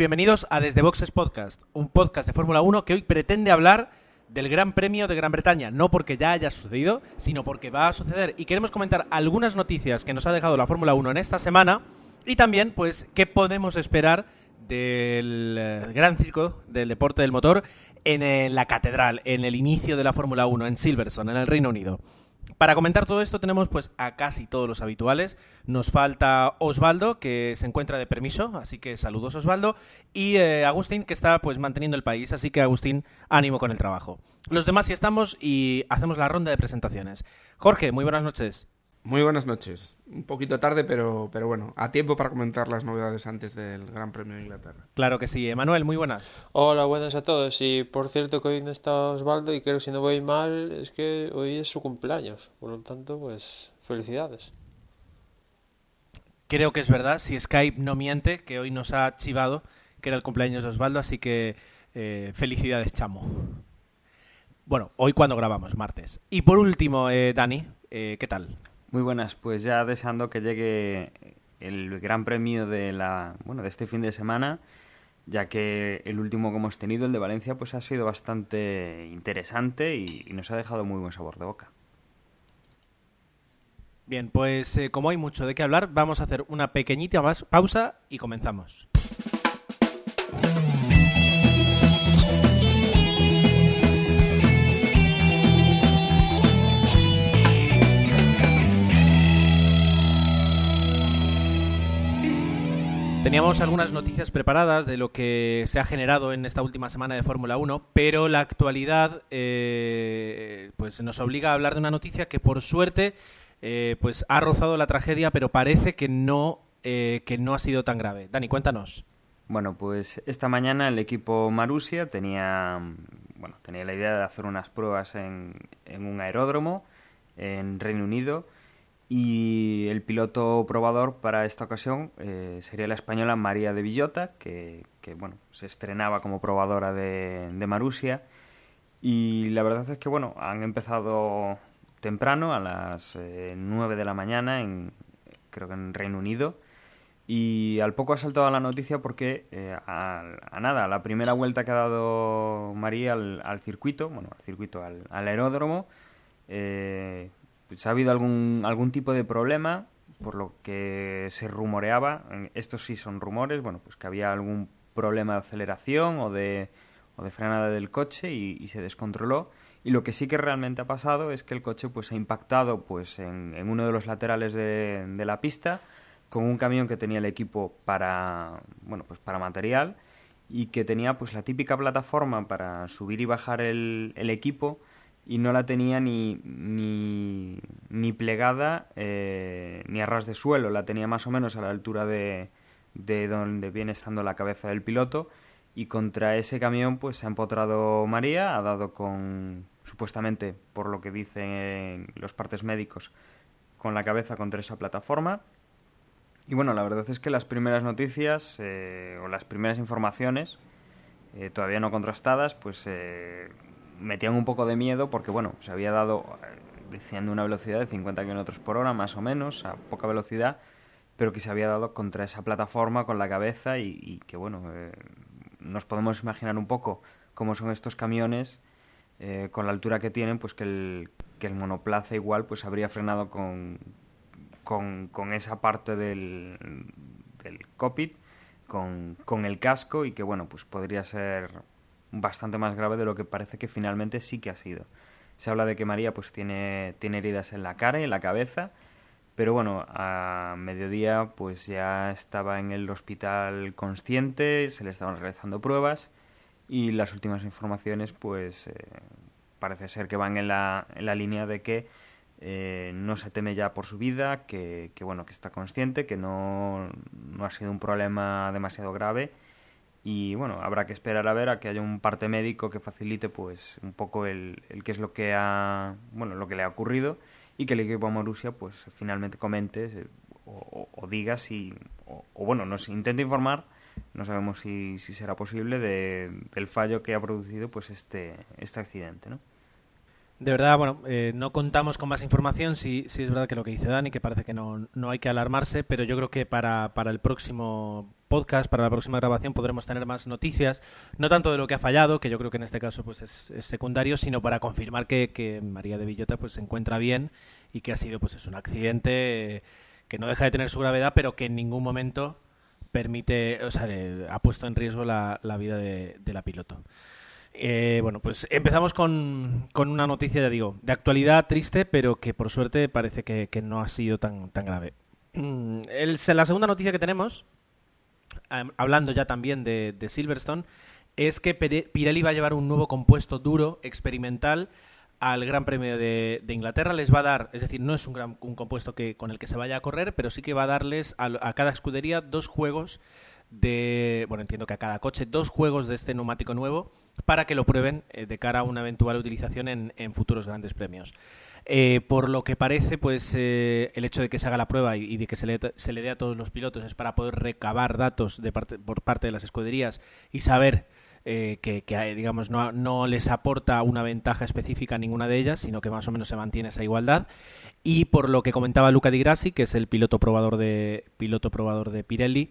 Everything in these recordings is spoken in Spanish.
bienvenidos a Desde Boxes Podcast, un podcast de Fórmula 1 que hoy pretende hablar del Gran Premio de Gran Bretaña, no porque ya haya sucedido, sino porque va a suceder y queremos comentar algunas noticias que nos ha dejado la Fórmula 1 en esta semana y también pues qué podemos esperar del eh, gran circo del deporte del motor en eh, la catedral, en el inicio de la Fórmula 1 en Silverstone, en el Reino Unido. Para comentar todo esto tenemos pues a casi todos los habituales. Nos falta Osvaldo, que se encuentra de permiso, así que saludos Osvaldo. Y eh, Agustín, que está pues manteniendo el país, así que Agustín, ánimo con el trabajo. Los demás sí estamos y hacemos la ronda de presentaciones. Jorge, muy buenas noches. Muy buenas noches. Un poquito tarde, pero, pero bueno, a tiempo para comentar las novedades antes del Gran Premio de Inglaterra. Claro que sí. Emanuel, muy buenas. Hola, buenas a todos. Y por cierto que hoy no está Osvaldo y creo que si no voy mal es que hoy es su cumpleaños. Por lo tanto, pues felicidades. Creo que es verdad, si Skype no miente, que hoy nos ha chivado que era el cumpleaños de Osvaldo, así que eh, felicidades, chamo. Bueno, hoy cuando grabamos, martes. Y por último, eh, Dani, eh, ¿qué tal? Muy buenas, pues ya deseando que llegue el Gran Premio de la bueno de este fin de semana, ya que el último que hemos tenido, el de Valencia, pues ha sido bastante interesante y, nos ha dejado muy buen sabor de boca. Bien, pues eh, como hay mucho de qué hablar, vamos a hacer una pequeñita más pausa y comenzamos. Teníamos algunas noticias preparadas de lo que se ha generado en esta última semana de Fórmula 1, pero la actualidad eh, pues nos obliga a hablar de una noticia que por suerte eh, pues ha rozado la tragedia, pero parece que no, eh, que no ha sido tan grave. Dani, cuéntanos. Bueno, pues esta mañana el equipo Marusia tenía, bueno, tenía la idea de hacer unas pruebas en, en un aeródromo en Reino Unido y el piloto probador para esta ocasión eh, sería la española María de Villota, que, que, bueno, se estrenaba como probadora de, de Marusia. Y la verdad es que bueno, han empezado temprano, a las eh, 9 de la mañana, en, creo que en Reino Unido. Y al poco ha saltado la noticia porque eh, a, a, nada, la primera vuelta que ha dado María al, al circuito, bueno, al circuito, al, al aeródromo, eh, pues ha habido algún, algún tipo de problema, por lo que se rumoreaba, estos sí son rumores, bueno, pues que había algún problema de aceleración o de, o de frenada del coche y, se descontroló. Y lo que sí que realmente ha pasado es que el coche pues ha impactado pues en, en uno de los laterales de, de, la pista con un camión que tenía el equipo para bueno pues para material y que tenía pues la típica plataforma para subir y bajar el, el equipo y no la tenía ni, ni, ni plegada eh, ni a ras de suelo, la tenía más o menos a la altura de, de donde viene estando la cabeza del piloto y contra ese camión pues se ha empotrado María, ha dado con, supuestamente, por lo que dicen los partes médicos, con la cabeza contra esa plataforma. Y bueno, la verdad es que las primeras noticias eh, o las primeras informaciones, eh, todavía no contrastadas, pues eh, metían un poco de miedo porque, bueno, se había dado, decían de una velocidad de 50 km por hora, más o menos, a poca velocidad, pero que se había dado contra esa plataforma con la cabeza y, y que, bueno, eh, nos podemos imaginar un poco cómo son estos camiones eh, con la altura que tienen, pues que el, que el monoplaza igual pues habría frenado con, con, con esa parte del, del cockpit, con, con el casco y que, bueno, pues podría ser bastante más grave de lo que parece que finalmente sí que ha sido. Se habla de que María pues tiene, tiene heridas en la cara y en la cabeza, pero bueno, a mediodía pues ya estaba en el hospital consciente, se le estaban realizando pruebas y las últimas informaciones pues eh, parece ser que van en la, en la línea de que eh, no se teme ya por su vida, que, que, bueno, que está consciente, que no, no ha sido un problema demasiado grave y bueno, habrá que esperar a ver a que haya un parte médico que facilite pues un poco el, el qué es lo que ha bueno, lo que le ha ocurrido y que el equipo Marussia pues finalmente comente eh, o, diga si, o, o, bueno, nos intente informar, no sabemos si, si será posible, de, del fallo que ha producido pues este, este accidente, ¿no? De verdad, bueno, eh, no contamos con más información, sí, sí es verdad que lo que dice Dani, que parece que no, no hay que alarmarse, pero yo creo que para, para el próximo podcast, para la próxima grabación, podremos tener más noticias, no tanto de lo que ha fallado, que yo creo que en este caso pues es, es secundario, sino para confirmar que, María de Villota pues se encuentra bien y que ha sido pues es un accidente eh, que no deja de tener su gravedad, pero que en ningún momento permite, o sea, ha puesto en riesgo la, vida de, la piloto. Eh, bueno, pues empezamos con, con, una noticia, ya digo, de actualidad triste, pero que por suerte parece que, que no ha sido tan, tan grave. El, la segunda noticia que tenemos, hablando ya también de, de, Silverstone, es que Pirelli va a llevar un nuevo compuesto duro, experimental, al Gran Premio de, de, Inglaterra. Les va a dar, es decir, no es un, gran, un compuesto que, con el que se vaya a correr, pero sí que va a darles a, a cada escudería dos juegos de, bueno, entiendo que a cada coche, dos juegos de este neumático nuevo para que lo prueben eh, de cara a una eventual utilización en, futuros grandes premios. Eh, por lo que parece, pues eh, el hecho de que se haga la prueba y, de que se le, se le, dé a todos los pilotos es para poder recabar datos de parte, por parte de las escuderías y saber que, que, digamos no, no, les aporta una ventaja específica a ninguna de ellas, sino que más o menos se mantiene esa igualdad. Y por lo que comentaba Luca Di Grassi, que es el piloto probador de piloto probador de Pirelli,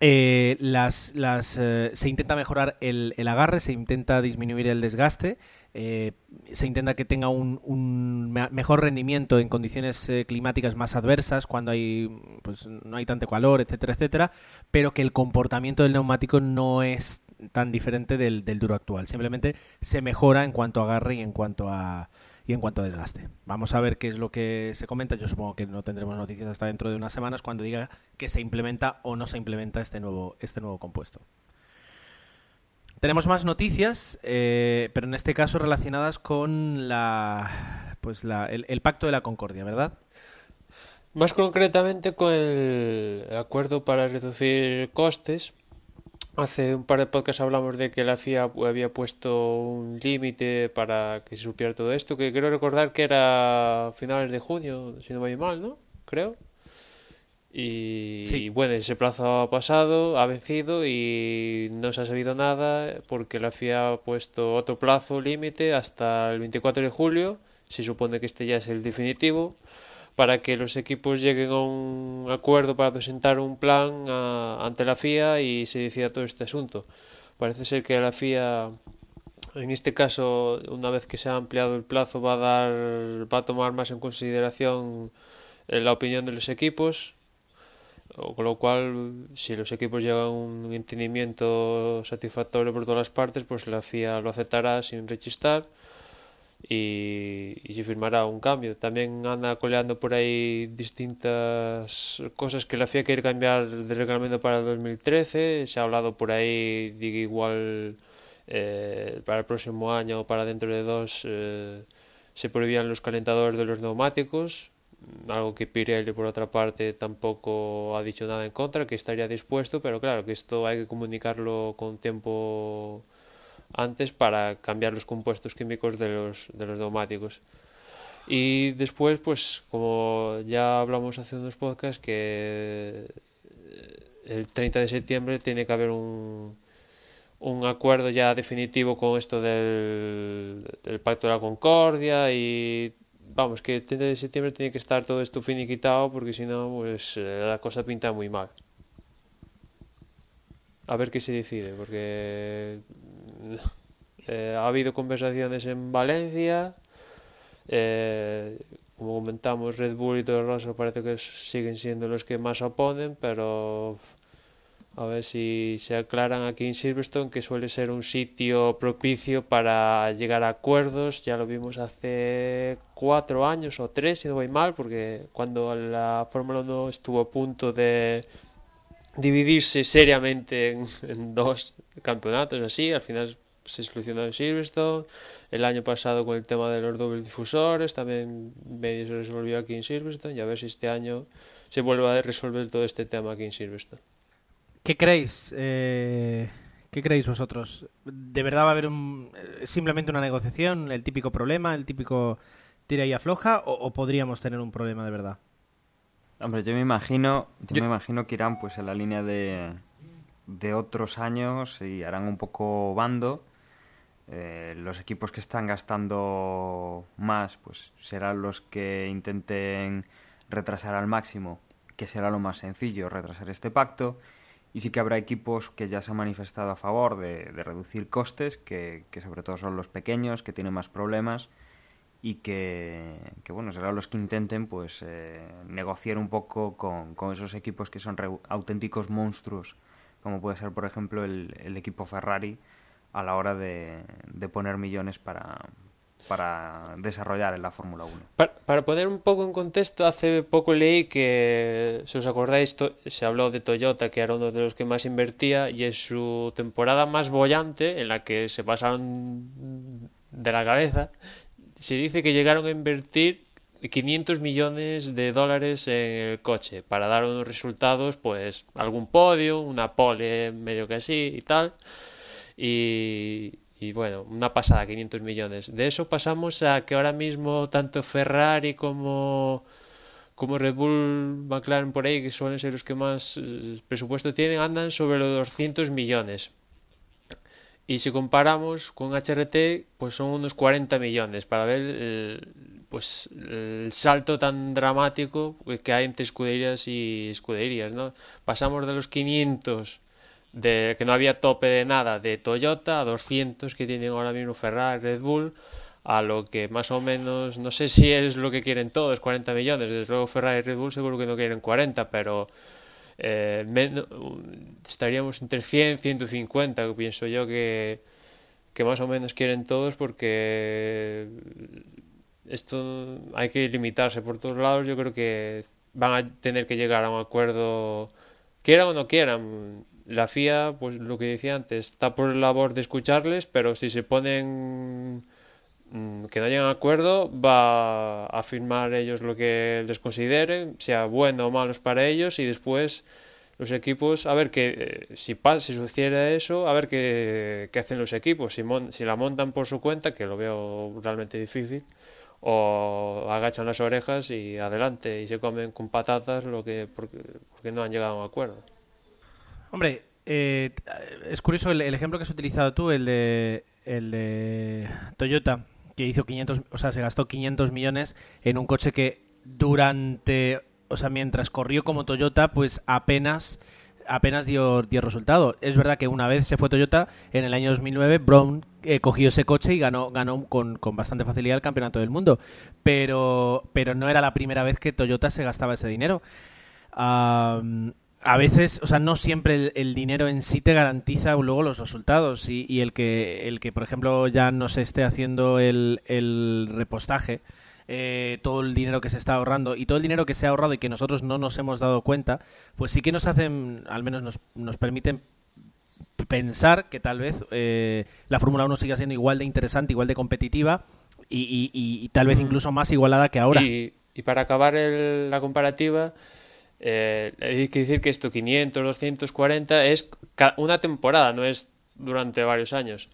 eh, las, las, eh, se intenta mejorar el, el, agarre, se intenta disminuir el desgaste, eh, se intenta que tenga un, un, mejor rendimiento en condiciones eh, climáticas más adversas, cuando hay, pues, no hay tanto calor, etcétera, etcétera, pero que el comportamiento del neumático no es tan diferente del, del duro actual. Simplemente se mejora en cuanto a agarre y en cuanto a, y en cuanto a desgaste. Vamos a ver qué es lo que se comenta. Yo supongo que no tendremos noticias hasta dentro de unas semanas cuando diga que se implementa o no se implementa este nuevo, este nuevo compuesto. Tenemos más noticias, eh, pero en este caso relacionadas con la, pues la, el, el Pacto de la Concordia, ¿verdad? Más concretamente con el acuerdo para reducir costes Hace un par de podcasts hablamos de que la FIA había puesto un límite para que se supiera todo esto, que creo recordar que era finales de junio, si no voy mal, ¿no? Creo. Y, sí. y, bueno, ese plazo ha pasado, ha vencido y no se ha sabido nada porque la FIA ha puesto otro plazo límite hasta el 24 de julio. Se supone que este ya es el definitivo para que los equipos lleguen a un acuerdo para presentar un plan ante la FIA y se decida todo este asunto. Parece ser que la FIA, en este caso, una vez que se ha ampliado el plazo, va a dar, va a tomar más en consideración eh, la opinión de los equipos. Con lo cual, si los equipos llegan a un entendimiento satisfactorio por todas las partes, pues la FIA lo aceptará sin rechistar y, y, se firmará un cambio. También anda coleando por ahí distintas cosas que la FIA quiere cambiar de reglamento para el 2013. Se ha hablado por ahí de igual eh, para el próximo año o para dentro de dos eh, se prohibían los calentadores de los neumáticos. Algo que Pirelli, por otra parte, tampoco ha dicho nada en contra, que estaría dispuesto, pero claro que esto hay que comunicarlo con tiempo antes para cambiar los compuestos químicos de los, de los neumáticos. Y después, pues, como ya hablamos hace unos podcasts, que eh, el 30 de septiembre tiene que haber un, un acuerdo ya definitivo con esto del, del Pacto de la Concordia y vamos, que el 30 de septiembre tiene que estar todo esto finiquitado porque si no, pues eh, la cosa pinta muy mal. A ver qué se decide, porque eh, ha habido conversaciones en Valencia. Eh, como comentamos, Red Bull y Toro Rosso parece que siguen siendo los que más oponen, pero a ver si se aclaran aquí en Silverstone, que suele ser un sitio propicio para llegar a acuerdos. Ya lo vimos hace cuatro años o tres, si no voy mal, porque cuando la Fórmula 1 estuvo a punto de dividirse seriamente en, dos campeonatos así, al final se solucionó en Silverstone. El año pasado con el tema de los dobles difusores también medio se resolvió aquí en Silverstone y a ver si este año se vuelve a resolver todo este tema aquí en Silverstone. ¿Qué creéis? Eh, ¿Qué creéis vosotros? ¿De verdad va a haber un, simplemente una negociación, el típico problema, el típico tira y afloja o podríamos tener un problema de verdad? Hombre, yo me imagino, yo, Yo- me imagino que irán pues en la línea de, de otros años y harán un poco bando. Eh, los equipos que están gastando más, pues serán los que intenten retrasar al máximo, que será lo más sencillo, retrasar este pacto. Y sí que habrá equipos que ya se han manifestado a favor de, de reducir costes, que, que sobre todo son los pequeños, que tienen más problemas y que, que, bueno, serán los que intenten pues eh, negociar un poco con, con esos equipos que son re- auténticos monstruos, como puede ser por ejemplo el, equipo Ferrari a la hora de, de poner millones para, para desarrollar en la Fórmula 1. Para, poner un poco en contexto, hace poco leí que, si os acordáis, se habló de Toyota, que era uno de los que más invertía, y en su temporada más bollante, en la que se pasaron de la cabeza, se dice que llegaron a invertir 500 millones de dólares en el coche para dar unos resultados, pues algún podio, una pole medio que así y tal. Y, y bueno, una pasada, 500 millones. De eso pasamos a que ahora mismo tanto Ferrari como, como Red Bull, McLaren por ahí, que suelen ser los que más eh, presupuesto tienen, andan sobre los 200 millones. Y si comparamos con HRT, pues son unos 40 millones para ver el, pues el salto tan dramático que hay entre escuderías y escuderías, ¿no? Pasamos de los 500 de que no había tope de nada de Toyota a 200 que tienen ahora mismo Ferrari, Red Bull, a lo que más o menos, no sé si es lo que quieren todos, 40 millones. Desde luego Ferrari y Red Bull seguro que no quieren 40, pero eh, men- estaríamos entre 100 150, que pienso yo que, que más o menos quieren todos porque esto hay que limitarse por todos lados. Yo creo que van a tener que llegar a un acuerdo, quieran o no quieran. La FIA, pues lo que decía antes, está por la labor de escucharles, pero si se ponen que no llegan a acuerdo, va a firmar ellos lo que les consideren, sea bueno o malo para ellos, y después los equipos, a ver que eh, si si sucediera eso, a ver qué, qué hacen los equipos, si, mon- si la montan por su cuenta, que lo veo realmente difícil, o agachan las orejas y adelante y se comen con patatas lo que porque, porque no han llegado a un acuerdo. Hombre, eh, es curioso el, el ejemplo que has utilizado tú, el de, el de Toyota, que hizo 500, o sea, se gastó 500 millones en un coche que durante, o sea, mientras corrió como Toyota, pues apenas apenas dio, dio resultado. Es verdad que una vez se fue Toyota, en el año 2009 Brown eh, cogió ese coche y ganó, ganó con, con bastante facilidad el campeonato del mundo. Pero, pero no era la primera vez que Toyota se gastaba ese dinero. A veces, o sea, no siempre el, el dinero en sí te garantiza luego los resultados y, y el que, el que, por ejemplo, ya no se esté haciendo el, el repostaje, eh, todo el dinero que se está ahorrando y todo el dinero que se ha ahorrado y que nosotros no nos hemos dado cuenta, pues sí que nos hacen, al menos nos, nos permiten pensar que tal vez eh, la Fórmula 1 siga siendo igual de interesante, igual de competitiva y, y- y- y tal vez incluso más igualada que ahora. Y, y para acabar el- la comparativa, eh, hay que decir que esto 500, 240 es una temporada, no es durante varios años.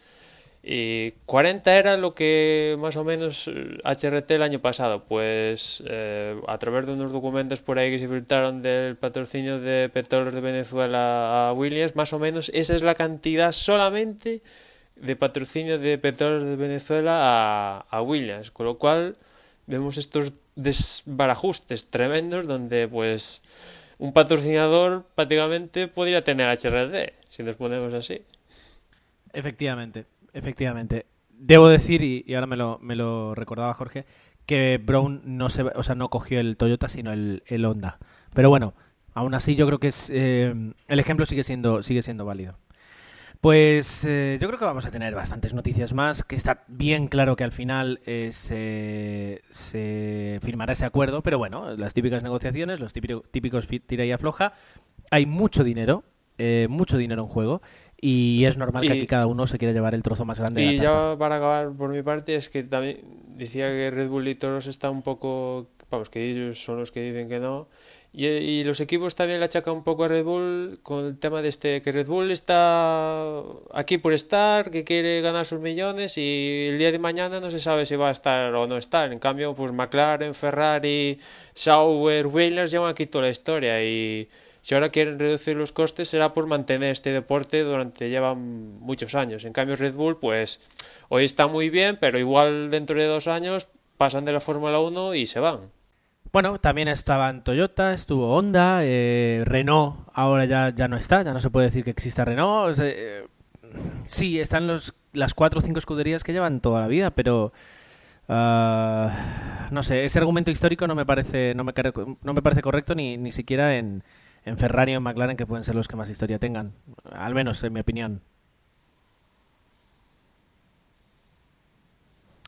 Y 40 era lo que más o menos eh, HRT el año pasado. Pues eh, a través de unos documentos por ahí que se filtraron del patrocinio de Petróleos de Venezuela a Williams, más o menos esa es la cantidad solamente de patrocinio de Petróleos de Venezuela a Williams. Con lo cual vemos estos desbarajustes tremendos donde pues un patrocinador prácticamente podría tener HRT, si nos ponemos así. Efectivamente, efectivamente. Debo decir, y, y ahora me lo, me lo recordaba Jorge, que Brown no se, o sea, no cogió el Toyota, sino el, el Honda. Pero bueno, aún así yo creo que es, eh, el ejemplo sigue siendo, sigue siendo válido. Pues eh, yo creo que vamos a tener bastantes noticias más, que está bien claro que al final eh, se, se firmará ese acuerdo, pero bueno, las típicas negociaciones, los típico- típicos tira y afloja, hay mucho dinero, eh, mucho dinero en juego, y es normal que Y- aquí cada uno se quiera llevar el trozo más grande de Y la ya para acabar por mi parte es que también decía que Red Bull y Toros está un poco, vamos, que ellos son los que dicen que no Y, y los equipos también le achacan un poco a Red Bull con el tema de este, que Red Bull está aquí por estar, que quiere ganar sus millones y el día de mañana no se sabe si va a estar o no estar. En cambio, pues McLaren, Ferrari, Sauber, Williams llevan aquí toda la historia y si ahora quieren reducir los costes será por mantener este deporte durante llevan muchos años. En cambio, Red Bull, pues hoy está muy bien, pero igual dentro de dos años pasan de la Fórmula 1 y se van. Bueno, también estaban Toyota, estuvo Honda, eh, Renault ahora ya, ya no está, ya no se puede decir que exista Renault. Eh, sí, están los, las cuatro o cinco escuderías que llevan toda la vida, pero ah, no sé, ese argumento histórico no me parece, no me, care- no me parece correcto ni, ni siquiera en, en Ferrari o en McLaren, que pueden ser los que más historia tengan, al menos en mi opinión.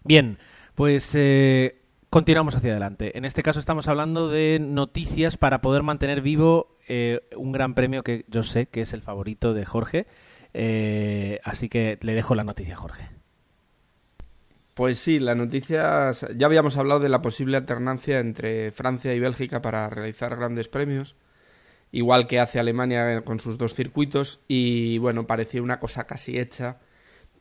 Bien, pues eh, continuamos hacia adelante. En este caso estamos hablando de noticias para poder mantener vivo eh, un gran premio que yo sé que es el favorito de Jorge. Eh, así que le dejo la noticia Jorge. Pues sí, la noticia. Ya habíamos hablado de la posible alternancia entre Francia y Bélgica para realizar grandes premios, igual que hace Alemania con sus dos circuitos, y bueno, parecía una cosa casi hecha,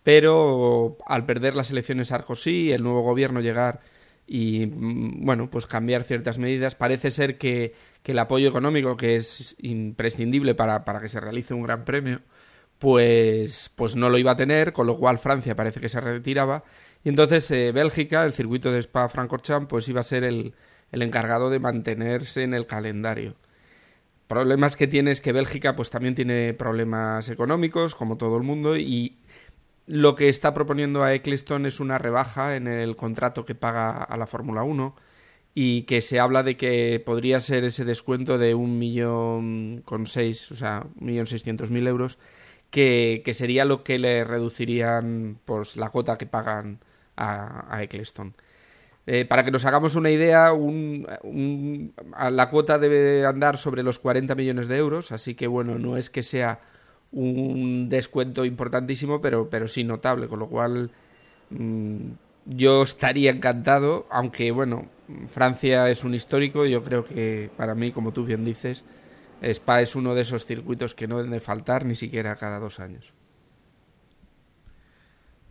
pero al perder las elecciones Sarkozy, el nuevo gobierno llegar y mm, bueno, pues cambiar ciertas medidas, parece ser que, que el apoyo económico, que es imprescindible para, para que se realice un gran premio, pues, pues no lo iba a tener, con lo cual Francia parece que se retiraba. Y entonces eh, Bélgica, el circuito de Spa-Francorchamps, pues iba a ser el, el, encargado de mantenerse en el calendario. Problemas que tiene es que Bélgica pues también tiene problemas económicos, como todo el mundo, y lo que está proponiendo a Eccleston es una rebaja en el contrato que paga a la Fórmula 1 y que se habla de que podría ser ese descuento de un millón con seis, o sea, un millón seiscientos mil euros, que, sería lo que le reducirían pues, la cuota que pagan a, a Eccleston. Eh, para que nos hagamos una idea, un, la cuota debe andar sobre los 40 millones de euros, así que bueno, no es que sea un descuento importantísimo, pero, pero sí notable, con lo cual mmm, yo estaría encantado, aunque bueno, Francia es un histórico, yo creo que para mí, como tú bien dices, Spa es uno de esos circuitos que no deben de faltar ni siquiera cada dos años.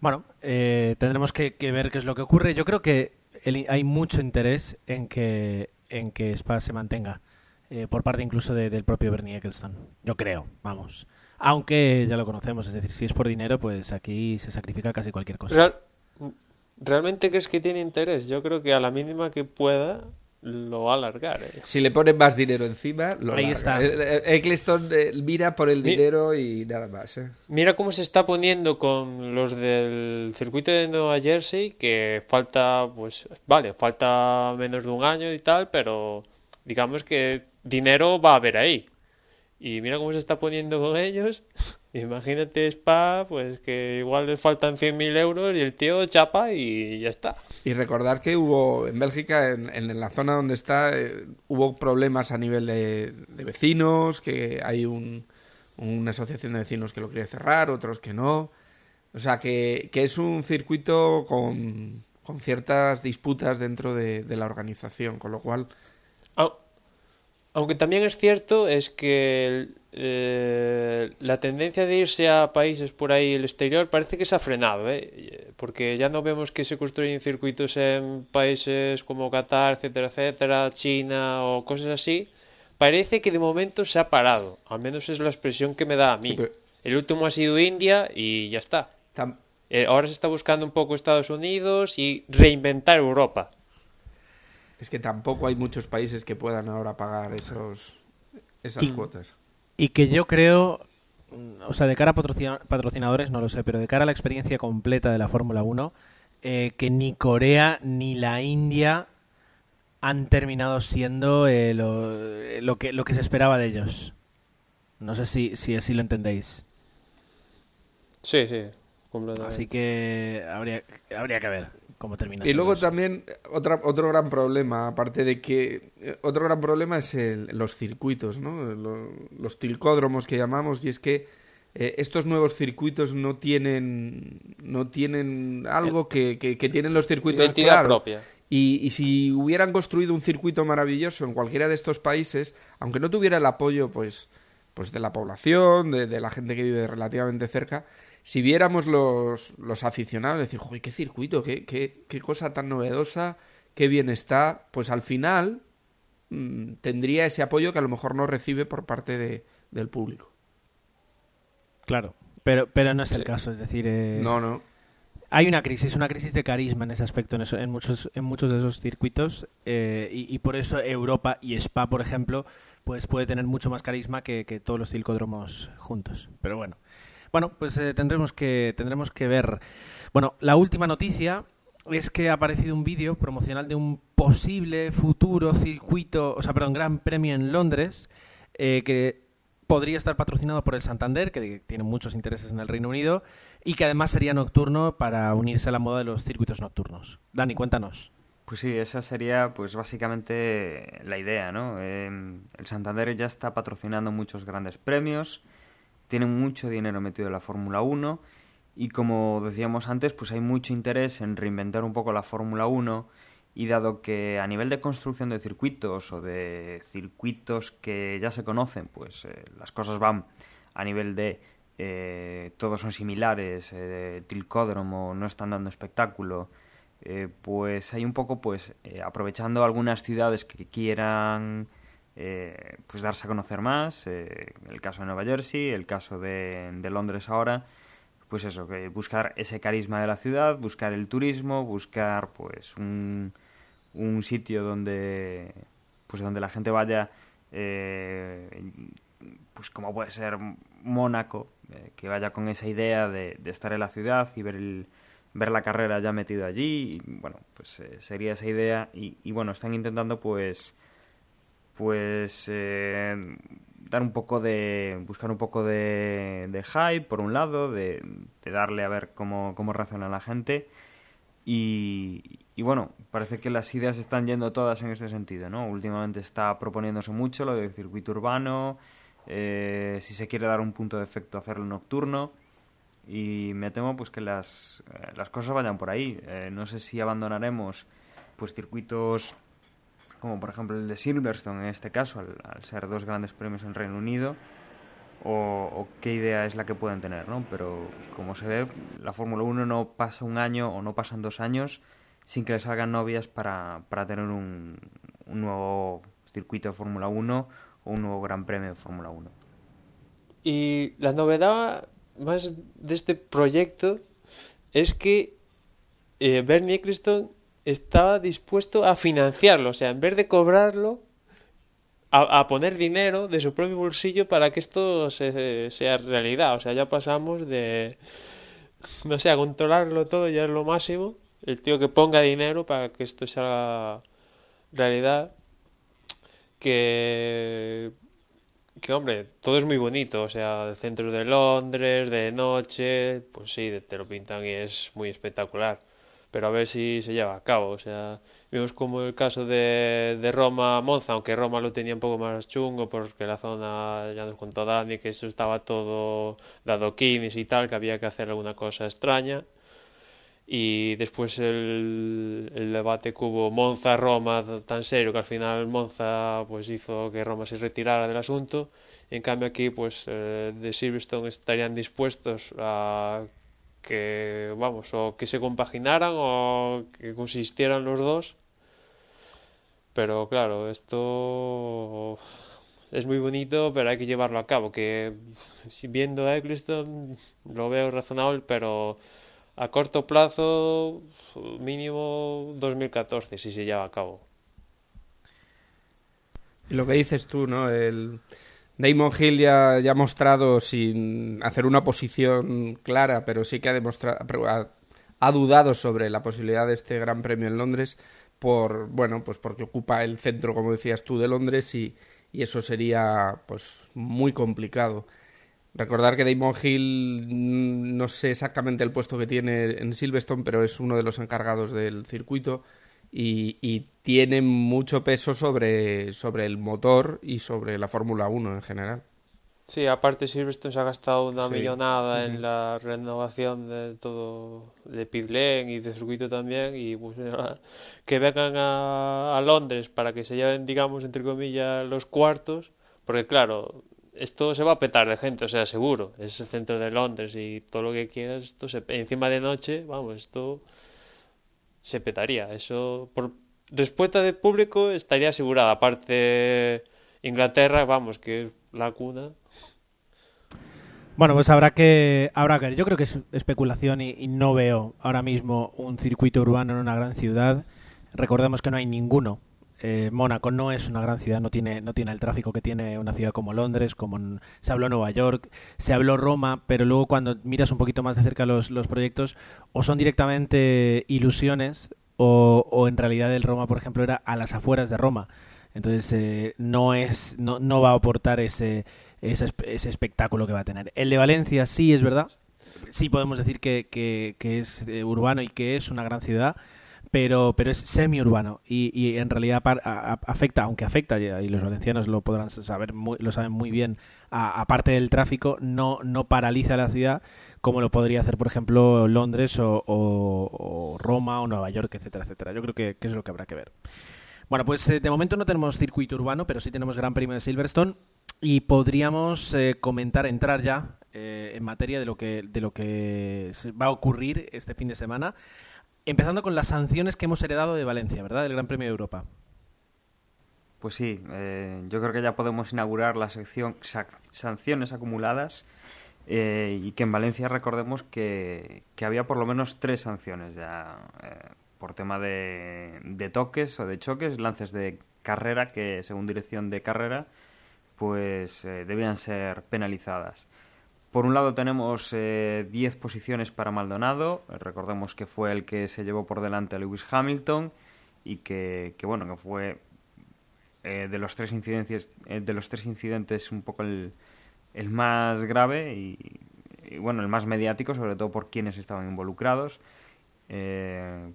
Bueno, eh, tendremos que, ver qué es lo que ocurre. Yo creo que el, hay mucho interés en que, en que Spa se mantenga, eh, por parte incluso de, del propio Bernie Eccleston. Yo creo, vamos. Aunque ya lo conocemos, es decir, si es por dinero, pues aquí se sacrifica casi cualquier cosa. Real, ¿Realmente crees que tiene interés? Yo creo que a la mínima que pueda lo va a alargar. ¿eh? Si le ponen más dinero encima, lo Ahí larga. está. Eccleston eh, mira por el dinero y nada más. ¿eh? Mira cómo se está poniendo con los del circuito de Nueva Jersey, que falta, pues, vale, falta menos de un año y tal, pero digamos que dinero va a haber ahí. Y mira cómo se está poniendo con ellos. Imagínate Spa, pues que igual les faltan 100.000 euros y el tío chapa y ya está. Y recordar que hubo en Bélgica, en, en la zona donde está, eh, hubo problemas a nivel de, de vecinos, que hay un, una asociación de vecinos que lo quiere cerrar, otros que no. O sea, que, que es un circuito con, con ciertas disputas dentro de, de, la organización, con lo cual... Aunque también es cierto es que eh, la tendencia de irse a países por ahí el exterior parece que se ha frenado, ¿eh? porque ya no vemos que se construyen circuitos en países como Qatar, etcétera, etcétera, China o cosas así. Parece que de momento se ha parado, al menos es la expresión que me da a mí. Sí, pero... El último ha sido India y ya está. Tam... Eh, ahora se está buscando un poco Estados Unidos y reinventar Europa. Es que tampoco hay muchos países que puedan ahora pagar esos esas y, cuotas. Y que yo creo, o sea, de cara a patrocina, patrocinadores no lo sé, pero de cara a la experiencia completa de la Fórmula 1, eh, que ni Corea ni la India han terminado siendo eh, lo, lo, que, lo que se esperaba de ellos. No sé si, si así lo entendéis. Sí, sí. Así que habría, habría que ver cómo termina. Y luego eso. también otra, otro gran problema, aparte de que otro gran problema es el, los circuitos, ¿no? Los, los, tilcódromos que llamamos y es que eh, estos nuevos circuitos no tienen no tienen algo que, que, que tienen los circuitos claro. propia. Y, y, si hubieran construido un circuito maravilloso en cualquiera de estos países, aunque no tuviera el apoyo pues, pues de la población, de, de la gente que vive relativamente cerca, si viéramos los, los aficionados, decir, joder, qué circuito, qué, qué, qué, cosa tan novedosa, qué bien está, pues al final mmm, tendría ese apoyo que a lo mejor no recibe por parte de, del público. Claro, pero, pero no es el caso, es decir... Eh... No, no. Hay una crisis, una crisis de carisma en ese aspecto, en, eso, en muchos, en muchos de esos circuitos, eh, y, y, por eso Europa y Spa, por ejemplo, pues puede tener mucho más carisma que, que todos los circódromos juntos. Pero bueno, bueno, pues eh, tendremos que tendremos que ver. Bueno, la última noticia es que ha aparecido un vídeo promocional de un posible futuro circuito, o sea, perdón, Gran Premio en Londres, eh, que podría estar patrocinado por el Santander, que tiene muchos intereses en el Reino Unido, y que además sería nocturno para unirse a la moda de los circuitos nocturnos. Dani, cuéntanos. Pues sí, esa sería pues básicamente la idea, ¿no? Eh, el Santander ya está patrocinando muchos grandes premios, tiene mucho dinero metido en la Fórmula 1 y como decíamos antes, pues hay mucho interés en reinventar un poco la Fórmula 1 y dado que a nivel de construcción de circuitos o de circuitos que ya se conocen, pues eh, las cosas van a nivel de eh, todos son similares, eh, tilcódromo, no están dando espectáculo, eh, pues hay un poco pues aprovechando algunas ciudades que quieran eh, pues darse a conocer más, el caso de Nueva Jersey, el caso de, de Londres ahora, pues eso, que buscar ese carisma de la ciudad, buscar el turismo, buscar pues un un sitio donde pues donde la gente vaya eh, pues como puede ser Mónaco eh, que vaya con esa idea de, de, estar en la ciudad y ver el ver la carrera ya metido allí y, bueno pues eh, sería esa idea y, y, bueno están intentando pues pues eh, dar un poco de buscar un poco de, de hype por un lado de, darle a ver cómo, cómo reacciona la gente y, y, bueno, parece que las ideas están yendo todas en este sentido, ¿no? Últimamente está proponiéndose mucho lo del circuito urbano, eh, si se quiere dar un punto de efecto hacerlo nocturno y me temo pues que las, eh, las cosas vayan por ahí. Eh, no sé si abandonaremos pues circuitos como por ejemplo el de Silverstone en este caso, al, al ser dos grandes premios en Reino Unido, o, o, qué idea es la que pueden tener, ¿no? Pero como se ve, la Fórmula 1 no pasa un año o no pasan dos años sin que le salgan novias para, para tener un, un nuevo circuito de Fórmula 1 o un nuevo Gran Premio de Fórmula 1. Y la novedad más de este proyecto es que eh, Bernie Eccleston estaba dispuesto a financiarlo, o sea, en vez de cobrarlo, a, poner dinero de su propio bolsillo para que esto se, sea realidad. O sea, ya pasamos de, no sé, controlarlo todo, ya es lo máximo. El tío que ponga dinero para que esto sea realidad. Que, que hombre, todo es muy bonito. O sea, el centro de Londres, de noche, pues sí, te lo pintan y es muy espectacular. Pero a ver si se lleva a cabo. O sea, Vimos como el caso de, de Roma-Monza, aunque Roma lo tenía un poco más chungo porque la zona, ya nos contó Dani, que eso estaba todo dado quinis y tal, que había que hacer alguna cosa extraña. Y después el, el debate que hubo Monza-Roma tan serio que al final Monza pues hizo que Roma se retirara del asunto. En cambio aquí pues eh, de Silverstone estarían dispuestos a que, vamos, o que se compaginaran o que consistieran los dos. Pero claro, esto es muy bonito, pero hay que llevarlo a cabo. Que viendo a Eccleston lo veo razonable, pero a corto plazo, mínimo 2014, si se lleva a cabo. Y lo que dices tú, ¿no? El, Damon Hill ya, ha mostrado, sin hacer una posición clara, pero sí que ha demostrado, ha, dudado sobre la posibilidad de este Gran Premio en Londres, por bueno, pues porque ocupa el centro, como decías tú, de Londres y, y eso sería pues muy complicado. Recordar que Damon Hill no sé exactamente el puesto que tiene en Silverstone, pero es uno de los encargados del circuito y, y tiene mucho peso sobre, sobre el motor y sobre la Fórmula 1 en general. Sí, aparte Silverstone se ha gastado una Sí. millonada en la renovación de todo, de pit lane y de circuito también, y pues que vengan a, a Londres para que se lleven, digamos, entre comillas, los cuartos, porque claro, esto se va a petar de gente, o sea, seguro, es el centro de Londres y todo lo que quieras, esto se, encima de noche, vamos, esto se petaría, eso por respuesta de público estaría asegurada, aparte Inglaterra, vamos, que es la cuna. Bueno, pues habrá que, habrá que. Yo creo que es especulación y, y no veo ahora mismo un circuito urbano en una gran ciudad. Recordemos que no hay ninguno. Eh, Mónaco no es una gran ciudad, no tiene, no tiene el tráfico que tiene una ciudad como Londres, como se habló Nueva York, se habló Roma, pero luego cuando miras un poquito más de cerca los, los proyectos, o son directamente ilusiones, o, o en realidad el Roma, por ejemplo, era a las afueras de Roma. Entonces eh, no es, no, no va a aportar ese, ese, ese espectáculo que va a tener. El de Valencia sí es verdad, sí podemos decir que, que- que es eh, urbano y que es una gran ciudad, pero, pero es semi-urbano y, en realidad a- a- afecta, aunque afecta, y los valencianos lo podrán saber, muy- lo saben muy bien, aparte del tráfico, no, no paraliza la ciudad como lo podría hacer, por ejemplo, Londres o, Roma o Nueva York, etcétera, etcétera. Yo creo que, es lo que habrá que ver. Bueno, pues eh, de momento no tenemos circuito urbano, pero sí tenemos Gran Premio de Silverstone y podríamos eh, comentar, entrar ya eh, en materia de lo que de lo que va a ocurrir este fin de semana, empezando con las sanciones que hemos heredado de Valencia, ¿verdad? Del Gran Premio de Europa. Pues sí, eh, yo creo que ya podemos inaugurar la sección sanciones acumuladas eh, y que en Valencia recordemos que, que había por lo menos tres sanciones ya eh, por tema de, de toques o de choques, lances de carrera que según dirección de carrera pues eh, debían ser penalizadas. Por un lado tenemos eh, 10 posiciones para Maldonado, eh, recordemos que fue el que se llevó por delante a Lewis Hamilton y que, bueno, que fue eh, de los tres incidentes eh, de los tres incidentes un poco el, el más grave y, y, bueno el más mediático sobre todo por quienes estaban involucrados. Eh,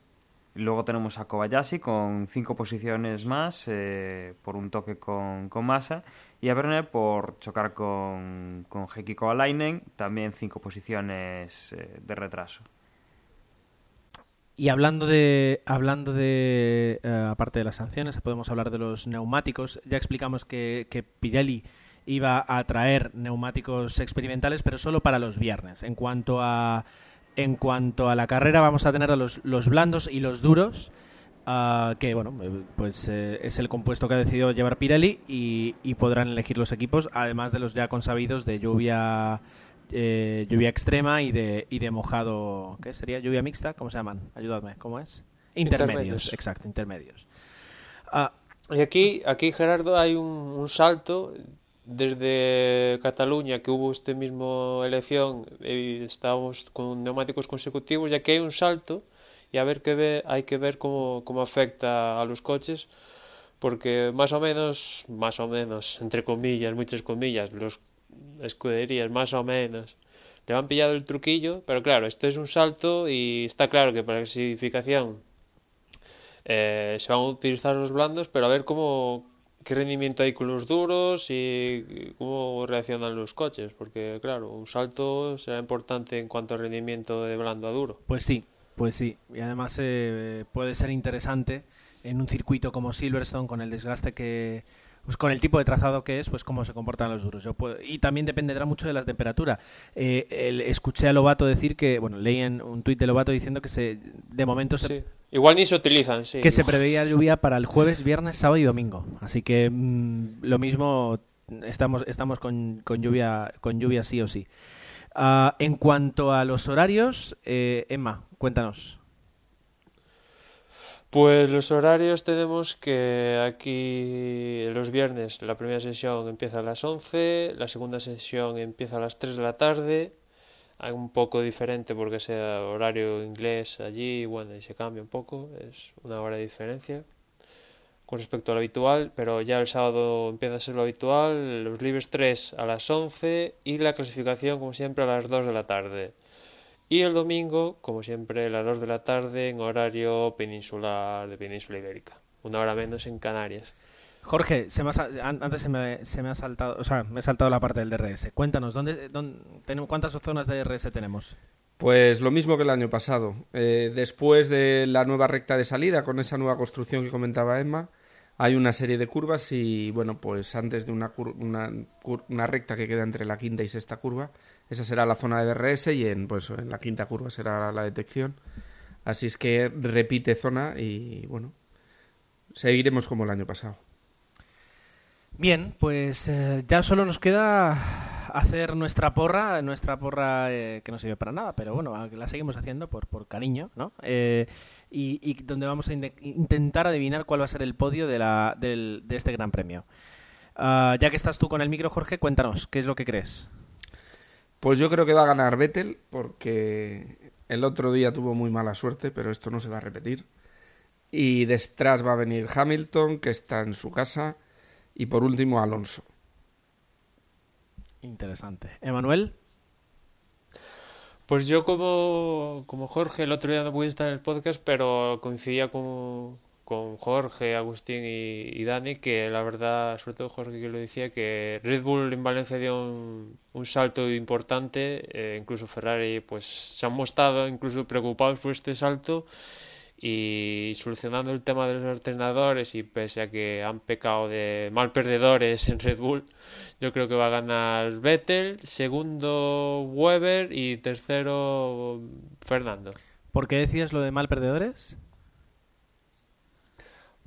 luego tenemos a Kobayashi con cinco posiciones más eh, por un toque con, con Massa y a Berner por chocar con, con Heikki Kovalainen también cinco posiciones eh, de retraso Y hablando de, hablando de eh, aparte de las sanciones, podemos hablar de los neumáticos. Ya explicamos que, que Pirelli iba a traer neumáticos experimentales, pero solo para los viernes. En cuanto a, en cuanto a la carrera, vamos a tener a los, los blandos y los duros, ah, que bueno, eh, pues eh, es el compuesto que ha decidido llevar Pirelli y, y podrán elegir los equipos, además de los ya consabidos de lluvia eh, lluvia extrema y de, y de mojado. ¿Qué sería? ¿Lluvia mixta? ¿Cómo se llaman? Ayudadme, ¿cómo es? Intermedios, Intermedios. exacto, intermedios. Ah, Y aquí, aquí Gerardo, hay un, un salto desde Cataluña que hubo este mismo elección y estábamos con neumáticos consecutivos y aquí hay un salto y a ver qué ve, hay que ver cómo, afecta a los coches porque más o menos, más o menos, entre comillas, muchas comillas, los escuderías más o menos le han pillado el truquillo, pero claro, esto es un salto y está claro que para la clasificación eh, se van a utilizar los blandos, pero a ver cómo qué rendimiento hay con los duros y cómo reaccionan los coches, porque claro, un salto será importante en cuanto al rendimiento de blando a duro. Pues sí, pues sí. Y además eh, puede ser interesante en un circuito como Silverstone con el desgaste que pues con el tipo de trazado que es, pues cómo se comportan los duros. Yo puedo- y también dependerá mucho de la temperatura. Eh, el- escuché a Lobato decir que, bueno, leí en un tuit de Lobato diciendo que se, de momento se, Sí. Igual ni se utilizan, sí. que se preveía lluvia para el jueves, viernes, sábado y domingo. Así que mm, lo mismo estamos estamos con, con lluvia con lluvia sí o sí. Ah, en cuanto a los horarios, eh, Emma, cuéntanos. Pues los horarios tenemos que aquí los viernes la primera sesión empieza a las 11, la segunda sesión empieza a las 3 de la tarde, hay un poco diferente porque sea horario inglés allí, bueno, y se cambia un poco, es una hora de diferencia con respecto al habitual, pero ya el sábado empieza a ser lo habitual, los libres 3 a las 11 y la clasificación como siempre a las 2 de la tarde. Y el domingo, como siempre, a las 2 de la tarde en horario peninsular de península ibérica. Una hora menos en Canarias. Jorge, se me ha antes se me, se me ha saltado, o sea, me he saltado la parte del DRS. Cuéntanos, ¿dónde, dónde tenemos, ¿cuántas zonas de DRS tenemos? Pues lo mismo que el año pasado. Eh, después de la nueva recta de salida, con esa nueva construcción que comentaba Emma, hay una serie de curvas y, bueno, pues antes de una, cur- una, recta que queda entre la quinta y sexta curva, esa será la zona de DRS y en, pues, en la quinta curva será la detección. Así es que repite zona y, bueno, seguiremos como el año pasado. Bien, pues eh, ya solo nos queda hacer nuestra porra, nuestra porra eh, que no sirve para nada, pero bueno, la seguimos haciendo por, cariño, ¿no? Eh, y, donde vamos a intentar adivinar cuál va a ser el podio de este Gran Premio. Ah, ya que estás tú con el micro, Jorge, cuéntanos, ¿qué es lo que crees? Pues yo creo que va a ganar Vettel porque el otro día tuvo muy mala suerte, pero esto no se va a repetir. Y detrás va a venir Hamilton, que está en su casa, y por último Alonso. Interesante. Emanuel, Pues yo como, como Jorge, el otro día no pude estar en el podcast, pero coincidía con, con Jorge, Agustín y, Dani, que la verdad, sobre todo Jorge que lo decía, que Red Bull en Valencia dio un, un salto importante, eh, incluso Ferrari pues se han mostrado incluso preocupados por este salto y solucionando el tema de los entrenadores y pese a que han pecado de mal perdedores en Red Bull, yo creo que va a ganar Vettel, segundo Weber y tercero Fernando. ¿por qué decías lo de mal perdedores?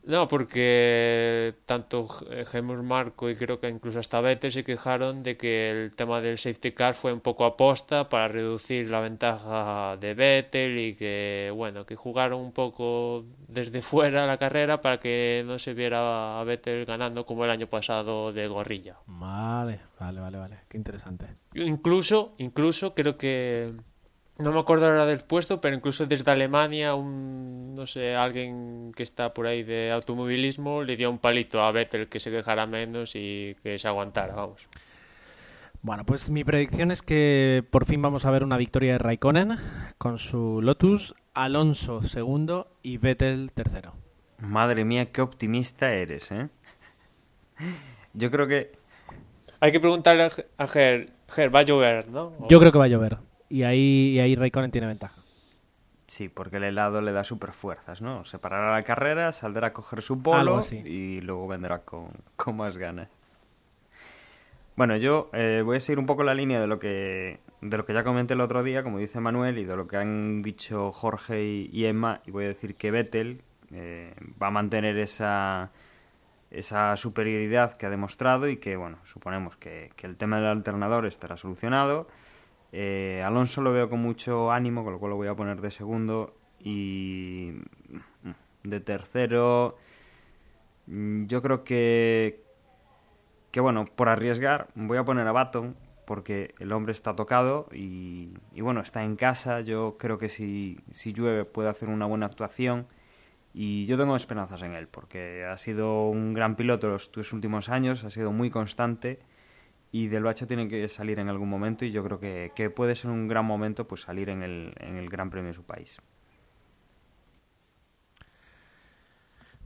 No, porque tanto eh, Helmut Marko y creo que incluso hasta Vettel se quejaron de que el tema del safety car fue un poco aposta para reducir la ventaja de Vettel y que, bueno, que jugaron un poco desde fuera la carrera para que no se viera a Vettel ganando como el año pasado de gorrilla. Vale, vale, vale, vale. Qué interesante. Incluso, incluso creo que no me acuerdo ahora del puesto, pero incluso desde Alemania un no sé, alguien que está por ahí de automovilismo le dio un palito a Vettel que se quejara menos y que se aguantara, vamos. Bueno, pues mi predicción es que por fin vamos a ver una victoria de Raikkonen con su Lotus, Alonso segundo y Vettel tercero. Madre mía, qué optimista eres, ¿eh? Yo creo que Hay que preguntarle a Ge- a Ger, Ger, va a llover, ¿no? O- Yo creo que va a llover y ahí, y ahí Raikkonen tiene ventaja. sí, porque el helado le da super fuerzas, ¿no? Se parará la carrera, saldrá a coger su polo y luego vendrá con, con más ganas. Bueno, yo eh, voy a seguir un poco la línea de lo que de lo que ya comenté el otro día, como dice Manuel, y de lo que han dicho Jorge y, y Emma, y voy a decir que Vettel eh, va a mantener esa esa superioridad que ha demostrado y que, bueno, suponemos que, que el tema del alternador estará solucionado. Eh, Alonso lo veo con mucho ánimo, con lo cual lo voy a poner de segundo y de tercero. mm, Yo creo que, que bueno, por arriesgar, voy a poner a Baton porque el hombre está tocado y, y bueno, está en casa. Yo creo que si, si llueve puede hacer una buena actuación y yo tengo esperanzas en él porque ha sido un gran piloto los tus últimos años, ha sido muy constante y del bache tiene que salir en algún momento y yo creo que, que puede ser un gran momento pues salir en el, en el Gran Premio de su país.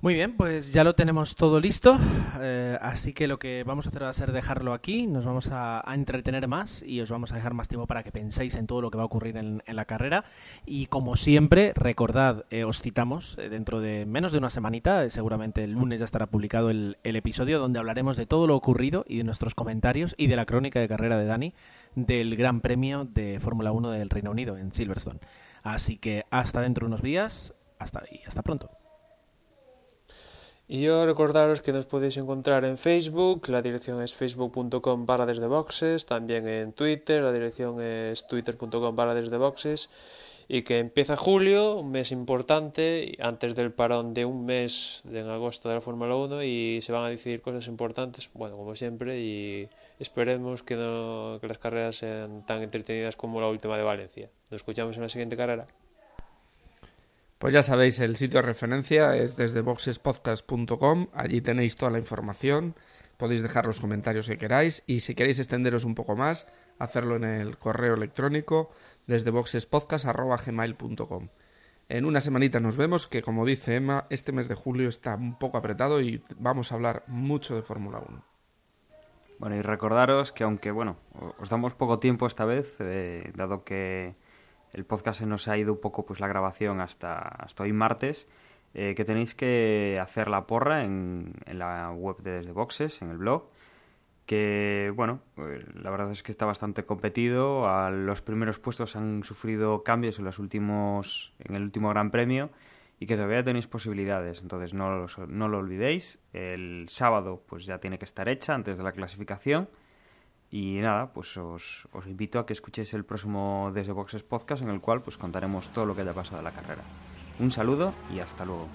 Muy bien, pues ya lo tenemos todo listo, eh, así que lo que vamos a hacer va a ser dejarlo aquí, nos vamos a, entretener más y os vamos a dejar más tiempo para que penséis en todo lo que va a ocurrir en, la carrera y como siempre, recordad, eh, os citamos eh, dentro de menos de una semanita, seguramente el lunes ya estará publicado el, el episodio donde hablaremos de todo lo ocurrido y de nuestros comentarios y de la crónica de carrera de Dani del Gran Premio de Fórmula 1 del Reino Unido en Silverstone. Así que hasta dentro de unos días, hasta y hasta pronto. Y yo recordaros que nos podéis encontrar en Facebook, la dirección es facebook.com barra desde boxes, también en Twitter, la dirección es twitter.com barra desde boxes, y que empieza julio, un mes importante, antes del parón de un mes de en agosto de la Fórmula 1, y se van a decidir cosas importantes, bueno, como siempre, y esperemos que, no, que las carreras sean tan entretenidas como la última de Valencia. Nos escuchamos en la siguiente carrera. Pues ya sabéis, el sitio de referencia es desde boxespodcast.com. Allí tenéis toda la información. Podéis dejar los comentarios que queráis. Y si queréis extenderos un poco más, hacerlo en el correo electrónico desde boxespodcast.gmail.com. En una semanita nos vemos, que como dice Emma, este mes de julio está un poco apretado y vamos a hablar mucho de Fórmula 1. Bueno, y recordaros que aunque, bueno, os damos poco tiempo esta vez, eh, dado que el podcast se nos ha ido un poco pues la grabación hasta, hoy martes, eh, que tenéis que hacer la porra en, en, la web de Desde Boxes, en el blog, que bueno, pues, la verdad es que está bastante competido, los primeros puestos han sufrido cambios en los últimos en el último Gran Premio y que todavía tenéis posibilidades, entonces no no lo olvidéis, el sábado pues ya tiene que estar hecha antes de la clasificación y nada, pues os, os invito a que escuchéis el próximo Desde Boxes podcast en el cual pues contaremos todo lo que haya pasado en la carrera. Un saludo y hasta luego.